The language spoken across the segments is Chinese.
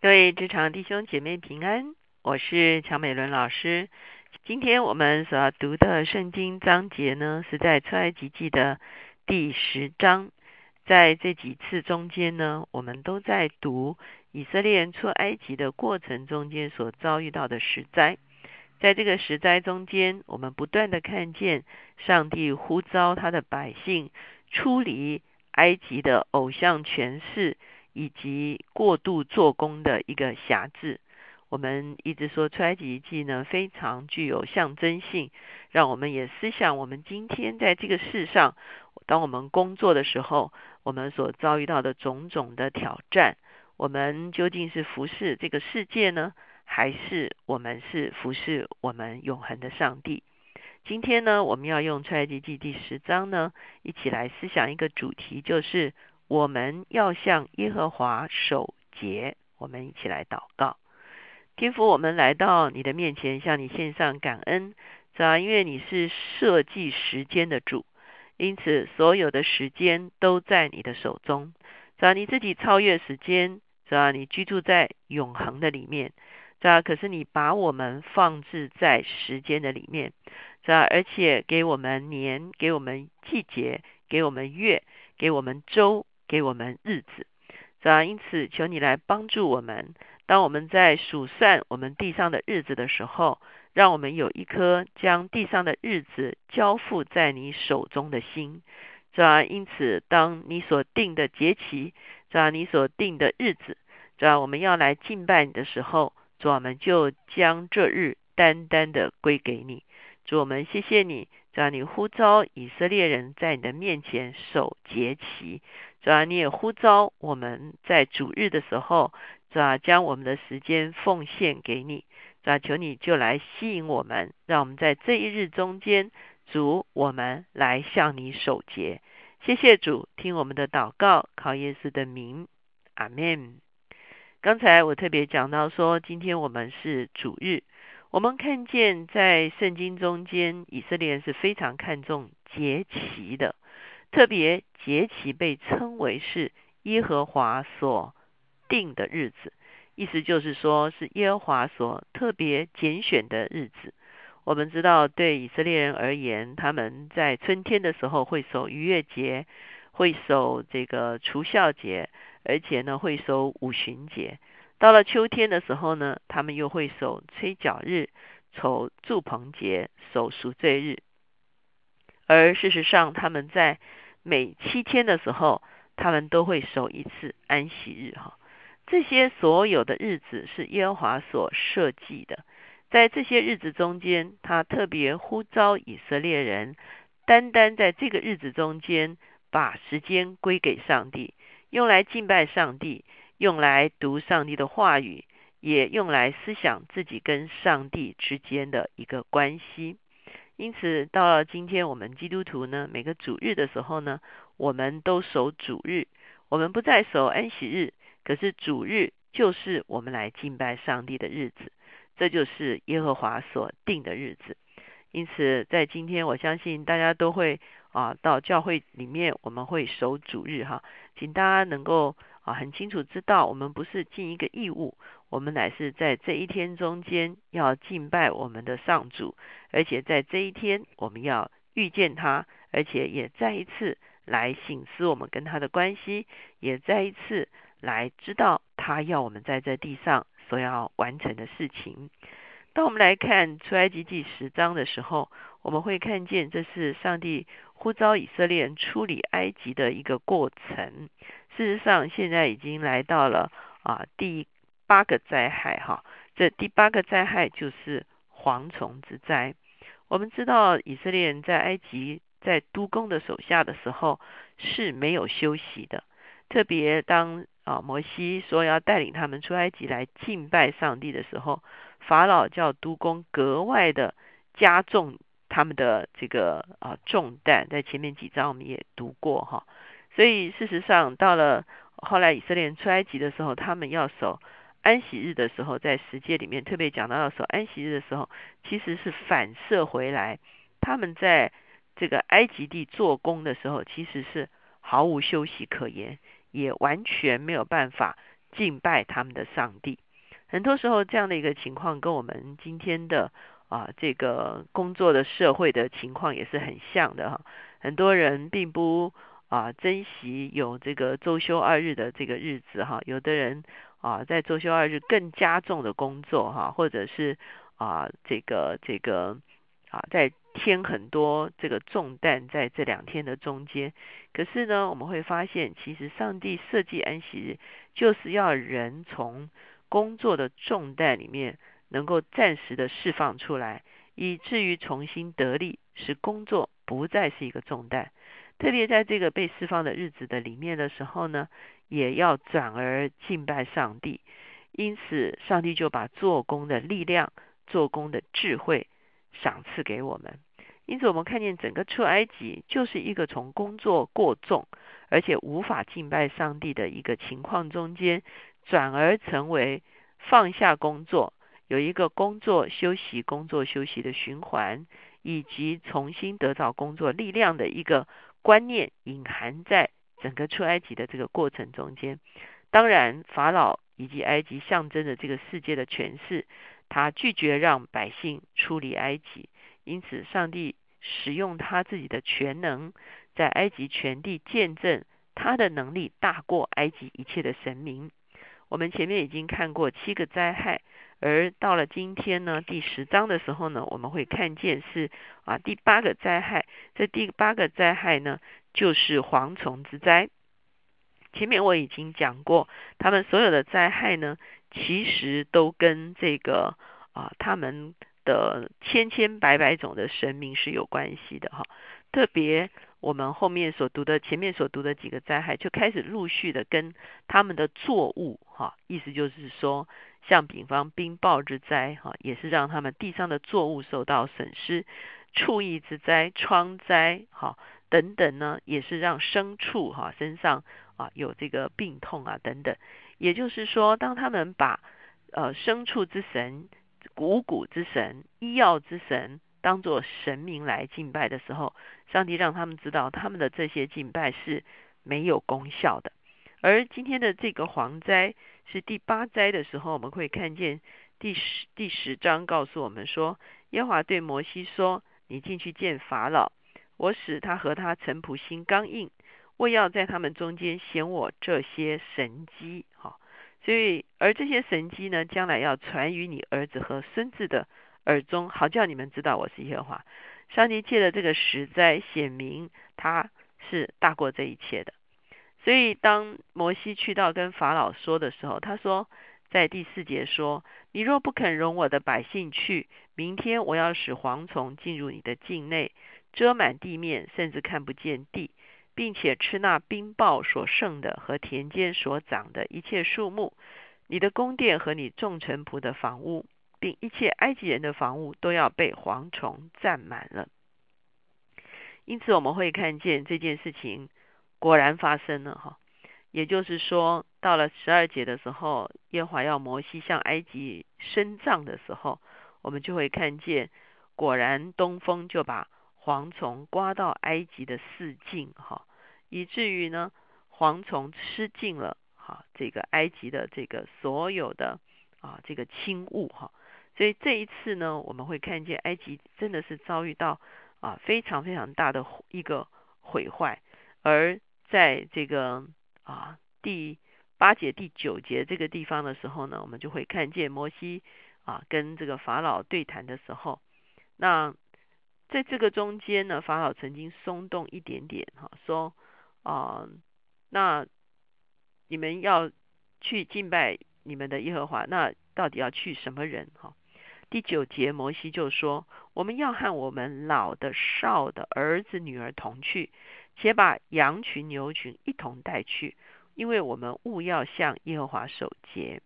各位职场弟兄姐妹平安，我是乔美伦老师。今天我们所要读的圣经章节呢，是在出埃及记的第十章。在这几次中间呢，我们都在读以色列人出埃及的过程中间所遭遇到的十灾。在这个十灾中间，我们不断的看见上帝呼召他的百姓出离埃及的偶像权势。以及过度做工的一个瑕疵，我们一直说出埃及记呢非常具有象征性，让我们也思想我们今天在这个世上，当我们工作的时候，我们所遭遇到的种种的挑战，我们究竟是服侍这个世界呢，还是我们是服侍我们永恒的上帝？今天呢，我们要用出埃及记第十章呢，一起来思想一个主题，就是。我们要向耶和华守节，我们一起来祷告。天父，我们来到你的面前，向你献上感恩，是吧？因为你是设计时间的主，因此所有的时间都在你的手中，是吧？你自己超越时间，是吧？你居住在永恒的里面，是吧？可是你把我们放置在时间的里面，是吧？而且给我们年，给我们季节，给我们月，给我们周。给我们日子，是吧？因此，求你来帮助我们。当我们在数算我们地上的日子的时候，让我们有一颗将地上的日子交付在你手中的心，是吧？因此，当你所定的节期，是吧？你所定的日子，是吧？我们要来敬拜你的时候，主，我们就将这日单单的归给你。主，我们谢谢你，让你呼召以色列人在你的面前守节期。主啊，你也呼召我们在主日的时候，主啊，将我们的时间奉献给你。主啊，求你就来吸引我们，让我们在这一日中间，主我们来向你守节。谢谢主，听我们的祷告，靠耶稣的名，阿门。刚才我特别讲到说，今天我们是主日，我们看见在圣经中间，以色列人是非常看重节期的。特别节期被称为是耶和华所定的日子，意思就是说是耶和华所特别拣选的日子。我们知道，对以色列人而言，他们在春天的时候会守逾越节，会守这个除孝节，而且呢会守五旬节。到了秋天的时候呢，他们又会守吹角日、守祝棚节、守赎罪日。而事实上，他们在每七天的时候，他们都会守一次安息日。哈，这些所有的日子是耶和华所设计的。在这些日子中间，他特别呼召以色列人，单单在这个日子中间，把时间归给上帝，用来敬拜上帝，用来读上帝的话语，也用来思想自己跟上帝之间的一个关系。因此，到了今天，我们基督徒呢，每个主日的时候呢，我们都守主日，我们不再守安息日。可是主日就是我们来敬拜上帝的日子，这就是耶和华所定的日子。因此，在今天，我相信大家都会啊，到教会里面，我们会守主日哈，请大家能够啊很清楚知道，我们不是尽一个义务。我们乃是在这一天中间要敬拜我们的上主，而且在这一天我们要遇见他，而且也再一次来醒思我们跟他的关系，也再一次来知道他要我们在这地上所要完成的事情。当我们来看出埃及记十章的时候，我们会看见这是上帝呼召以色列人出离埃及的一个过程。事实上，现在已经来到了啊第。八个灾害，哈，这第八个灾害就是蝗虫之灾。我们知道以色列人在埃及在督工的手下的时候是没有休息的，特别当啊摩西说要带领他们出埃及来敬拜上帝的时候，法老叫督工格外的加重他们的这个啊重担，在前面几章我们也读过哈。所以事实上到了后来以色列人出埃及的时候，他们要守。安息日的时候，在十诫里面特别讲到的时候安息日的时候，其实是反射回来，他们在这个埃及地做工的时候，其实是毫无休息可言，也完全没有办法敬拜他们的上帝。很多时候，这样的一个情况跟我们今天的啊这个工作的社会的情况也是很像的哈。很多人并不啊珍惜有这个周休二日的这个日子哈，有的人啊在周休二日更加重的工作哈，或者是啊这个这个啊在添很多这个重担在这两天的中间。可是呢，我们会发现，其实上帝设计安息日，就是要人从工作的重担里面能够暂时的释放出来，以至于重新得力，使工作不再是一个重担。特别在这个被释放的日子的里面的时候呢，也要转而敬拜上帝。因此，上帝就把做工的力量、做工的智慧赏赐给我们。因此，我们看见整个出埃及就是一个从工作过重，而且无法敬拜上帝的一个情况中间，转而成为放下工作，有一个工作休息、工作休息的循环，以及重新得到工作力量的一个观念，隐含在整个出埃及的这个过程中间。当然，法老以及埃及象征着这个世界的权势，他拒绝让百姓出离埃及。因此，上帝使用他自己的全能，在埃及全地见证他的能力大过埃及一切的神明。我们前面已经看过七个灾害，而到了今天呢，第十章的时候呢，我们会看见是啊第八个灾害。这第八个灾害呢，就是蝗虫之灾。前面我已经讲过，他们所有的灾害呢，其实都跟这个啊他们。的千千百百种的神明是有关系的哈，特别我们后面所读的前面所读的几个灾害，就开始陆续的跟他们的作物哈，意思就是说，像比方冰雹之灾哈，也是让他们地上的作物受到损失；畜疫之灾、疮灾哈等等呢，也是让牲畜哈身上啊有这个病痛啊等等。也就是说，当他们把呃牲畜之神。谷谷之神、医药之神，当做神明来敬拜的时候，上帝让他们知道，他们的这些敬拜是没有功效的。而今天的这个蝗灾是第八灾的时候，我们会看见第十第十章告诉我们说，耶和华对摩西说：“你进去见法老，我使他和他臣仆心刚硬，我要在他们中间显我这些神迹。”哈。所以，而这些神迹呢，将来要传于你儿子和孙子的耳中，好叫你们知道我是耶和华。上帝借的这个实在显明他是大过这一切的。所以，当摩西去到跟法老说的时候，他说，在第四节说：“你若不肯容我的百姓去，明天我要使蝗虫进入你的境内，遮满地面，甚至看不见地。”并且吃那冰雹所剩的和田间所长的一切树木，你的宫殿和你众臣仆的房屋，并一切埃及人的房屋都要被蝗虫占满了。因此，我们会看见这件事情果然发生了哈。也就是说，到了十二节的时候，耶和华要摩西向埃及伸杖的时候，我们就会看见，果然东风就把蝗虫刮到埃及的四境哈。以至于呢，蝗虫吃尽了哈这个埃及的这个所有的啊这个轻物哈，所以这一次呢，我们会看见埃及真的是遭遇到啊非常非常大的一个毁坏，而在这个啊第八节第九节这个地方的时候呢，我们就会看见摩西啊跟这个法老对谈的时候，那在这个中间呢，法老曾经松动一点点哈说。啊，那你们要去敬拜你们的耶和华，那到底要去什么人？哈，第九节摩西就说：我们要和我们老的、少的儿子、女儿同去，且把羊群、牛群一同带去，因为我们务要向耶和华守节。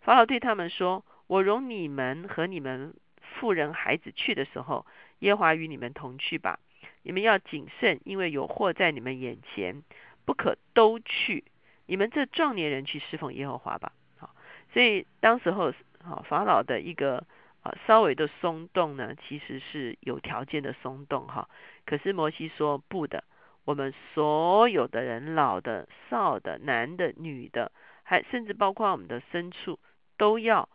法老对他们说：我容你们和你们妇人、孩子去的时候，耶和华与你们同去吧。你们要谨慎，因为有祸在你们眼前，不可都去。你们这壮年人去侍奉耶和华吧。好，所以当时候，好法老的一个啊稍微的松动呢，其实是有条件的松动哈。可是摩西说不的，我们所有的人，老的、少的、男的、女的，还甚至包括我们的牲畜，都要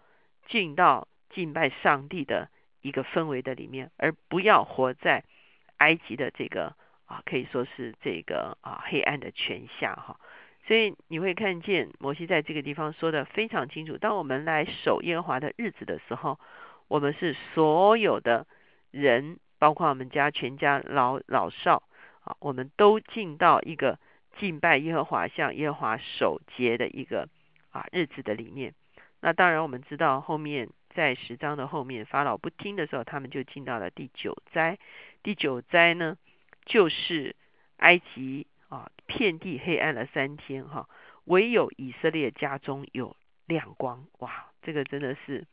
进到敬拜上帝的一个氛围的里面，而不要活在埃及的这个啊，可以说是这个啊黑暗的权下哈。所以你会看见摩西在这个地方说的非常清楚：当我们来守耶和华的日子的时候，我们是所有的人，包括我们家全家老老少啊，我们都进到一个。敬拜耶和华，向耶和华守节的一个啊日子的里面。那当然，我们知道后面在十章的后面，法老不听的时候，他们就进到了第九灾。第九灾呢，就是埃及啊，遍地黑暗了三天哈，唯有以色列家中有亮光。哇，这个真的是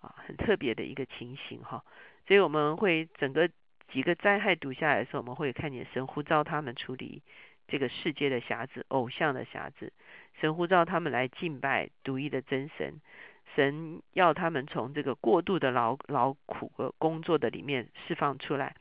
啊很特别的一个情形哈。所以我们会整个几个灾害读下来的时候，我们会看见神呼召他们处理。这个世界的匣子，偶像的匣子，神呼召他们来敬拜独一的真神。神要他们从这个过度的劳劳苦和工作的里面释放出来。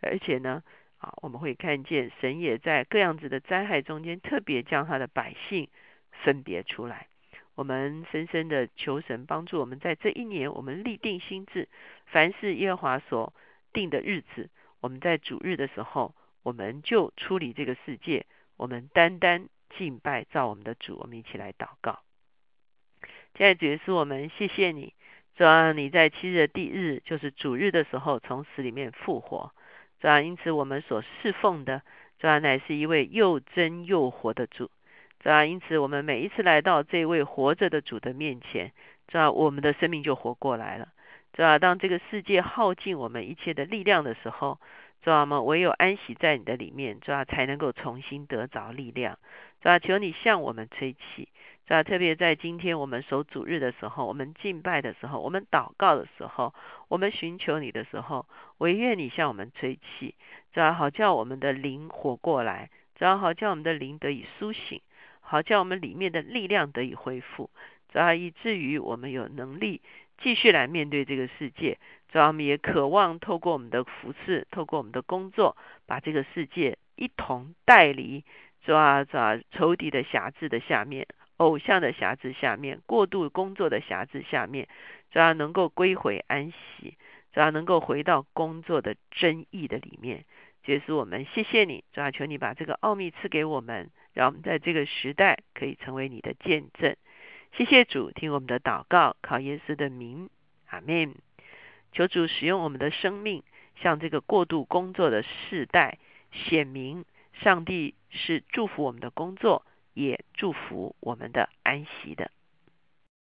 而且呢，啊，我们会看见神也在各样子的灾害中间，特别将他的百姓分别出来。我们深深的求神帮助我们，在这一年，我们立定心智，凡是耶和华所定的日子，我们在主日的时候，我们就处理这个世界。我们单单敬拜造我们的主，我们一起来祷告。现在主耶稣，我们谢谢你，主啊，你在七日的第日，就是主日的时候，从死里面复活。主啊，因此我们所侍奉的，主啊，乃是一位又真又活的主。主啊，因此我们每一次来到这位活着的主的面前，是吧，我们的生命就活过来了。是吧，当这个世界耗尽我们一切的力量的时候，主啊，们唯有安息在你的里面，主啊，才能够重新得着力量。是吧，求你向我们吹气。是吧，特别在今天我们守主日的时候，我们敬拜的时候，我们祷告的时候，我们寻求你的时候，唯愿你向我们吹气。主啊，好叫我们的灵活过来。主啊，好叫我们的灵得以苏醒，好叫我们里面的力量得以恢复。主要，以至于我们有能力继续来面对这个世界。主要我们也渴望透过我们的服饰，透过我们的工作，把这个世界一同带离，主要主要仇敌的辖制的下面，偶像的辖制下面，过度工作的辖制下面，主要能够归回安息，主要能够回到工作的真意的里面。结束我们谢谢你，主要求你把这个奥秘赐给我们，让我们在这个时代可以成为你的见证。谢谢主，听我们的祷告，靠耶稣的名，阿门。求主使用我们的生命，向这个过度工作的世代显明，上帝是祝福我们的工作，也祝福我们的安息的。